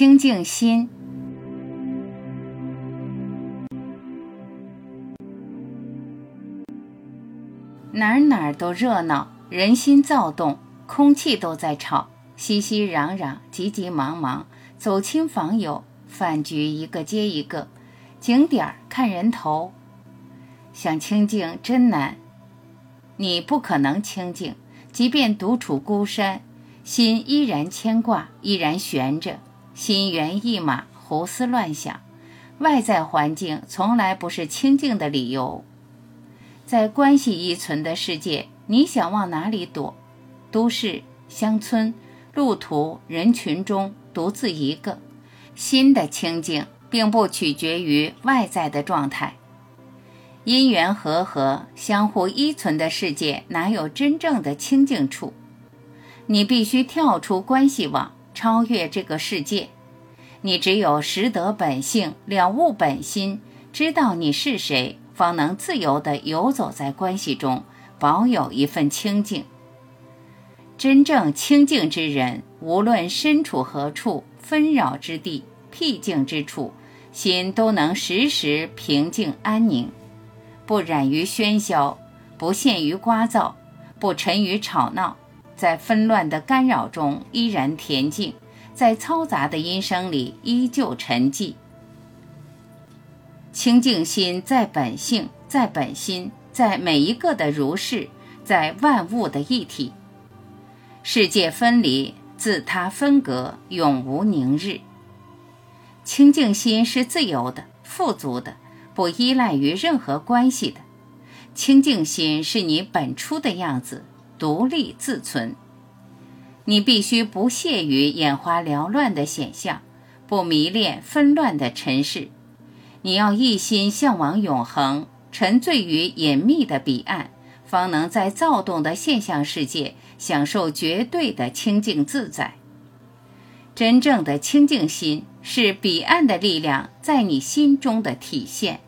清净心。哪儿哪儿都热闹，人心躁动，空气都在吵，熙熙攘攘，急急忙忙，走亲访友，饭局一个接一个，景点儿看人头，想清静真难。你不可能清静，即便独处孤山，心依然牵挂，依然悬着，心猿意马，胡思乱想。外在环境从来不是清静的理由。在关系依存的世界，你想往哪里躲？都市、乡村、路途、人群中，独自一个。心的清净，并不取决于外在的状态。因缘和合、相互依存的世界，哪有真正的清净处？你必须跳出关系网，超越这个世界。你只有识得本性，了悟本心，知道你是谁。方能自由地游走在关系中，保有一份清净。真正清净之人，无论身处何处、纷扰之地、僻静之处，心都能时时平静安宁，不染于喧嚣，不陷于聒噪，不沉于吵闹，在纷乱的干扰中依然恬静，在嘈杂的音声里依旧沉寂。清净心在本性，在本心，在每一个的如是，在万物的一体。世界分离，自他分隔，永无宁日。清净心是自由的、富足的，不依赖于任何关系的。清净心是你本初的样子，独立自存。你必须不屑于眼花缭乱的显象，不迷恋纷乱的尘世。你要一心向往永恒，沉醉于隐秘的彼岸，方能在躁动的现象世界享受绝对的清净自在。真正的清净心是彼岸的力量在你心中的体现。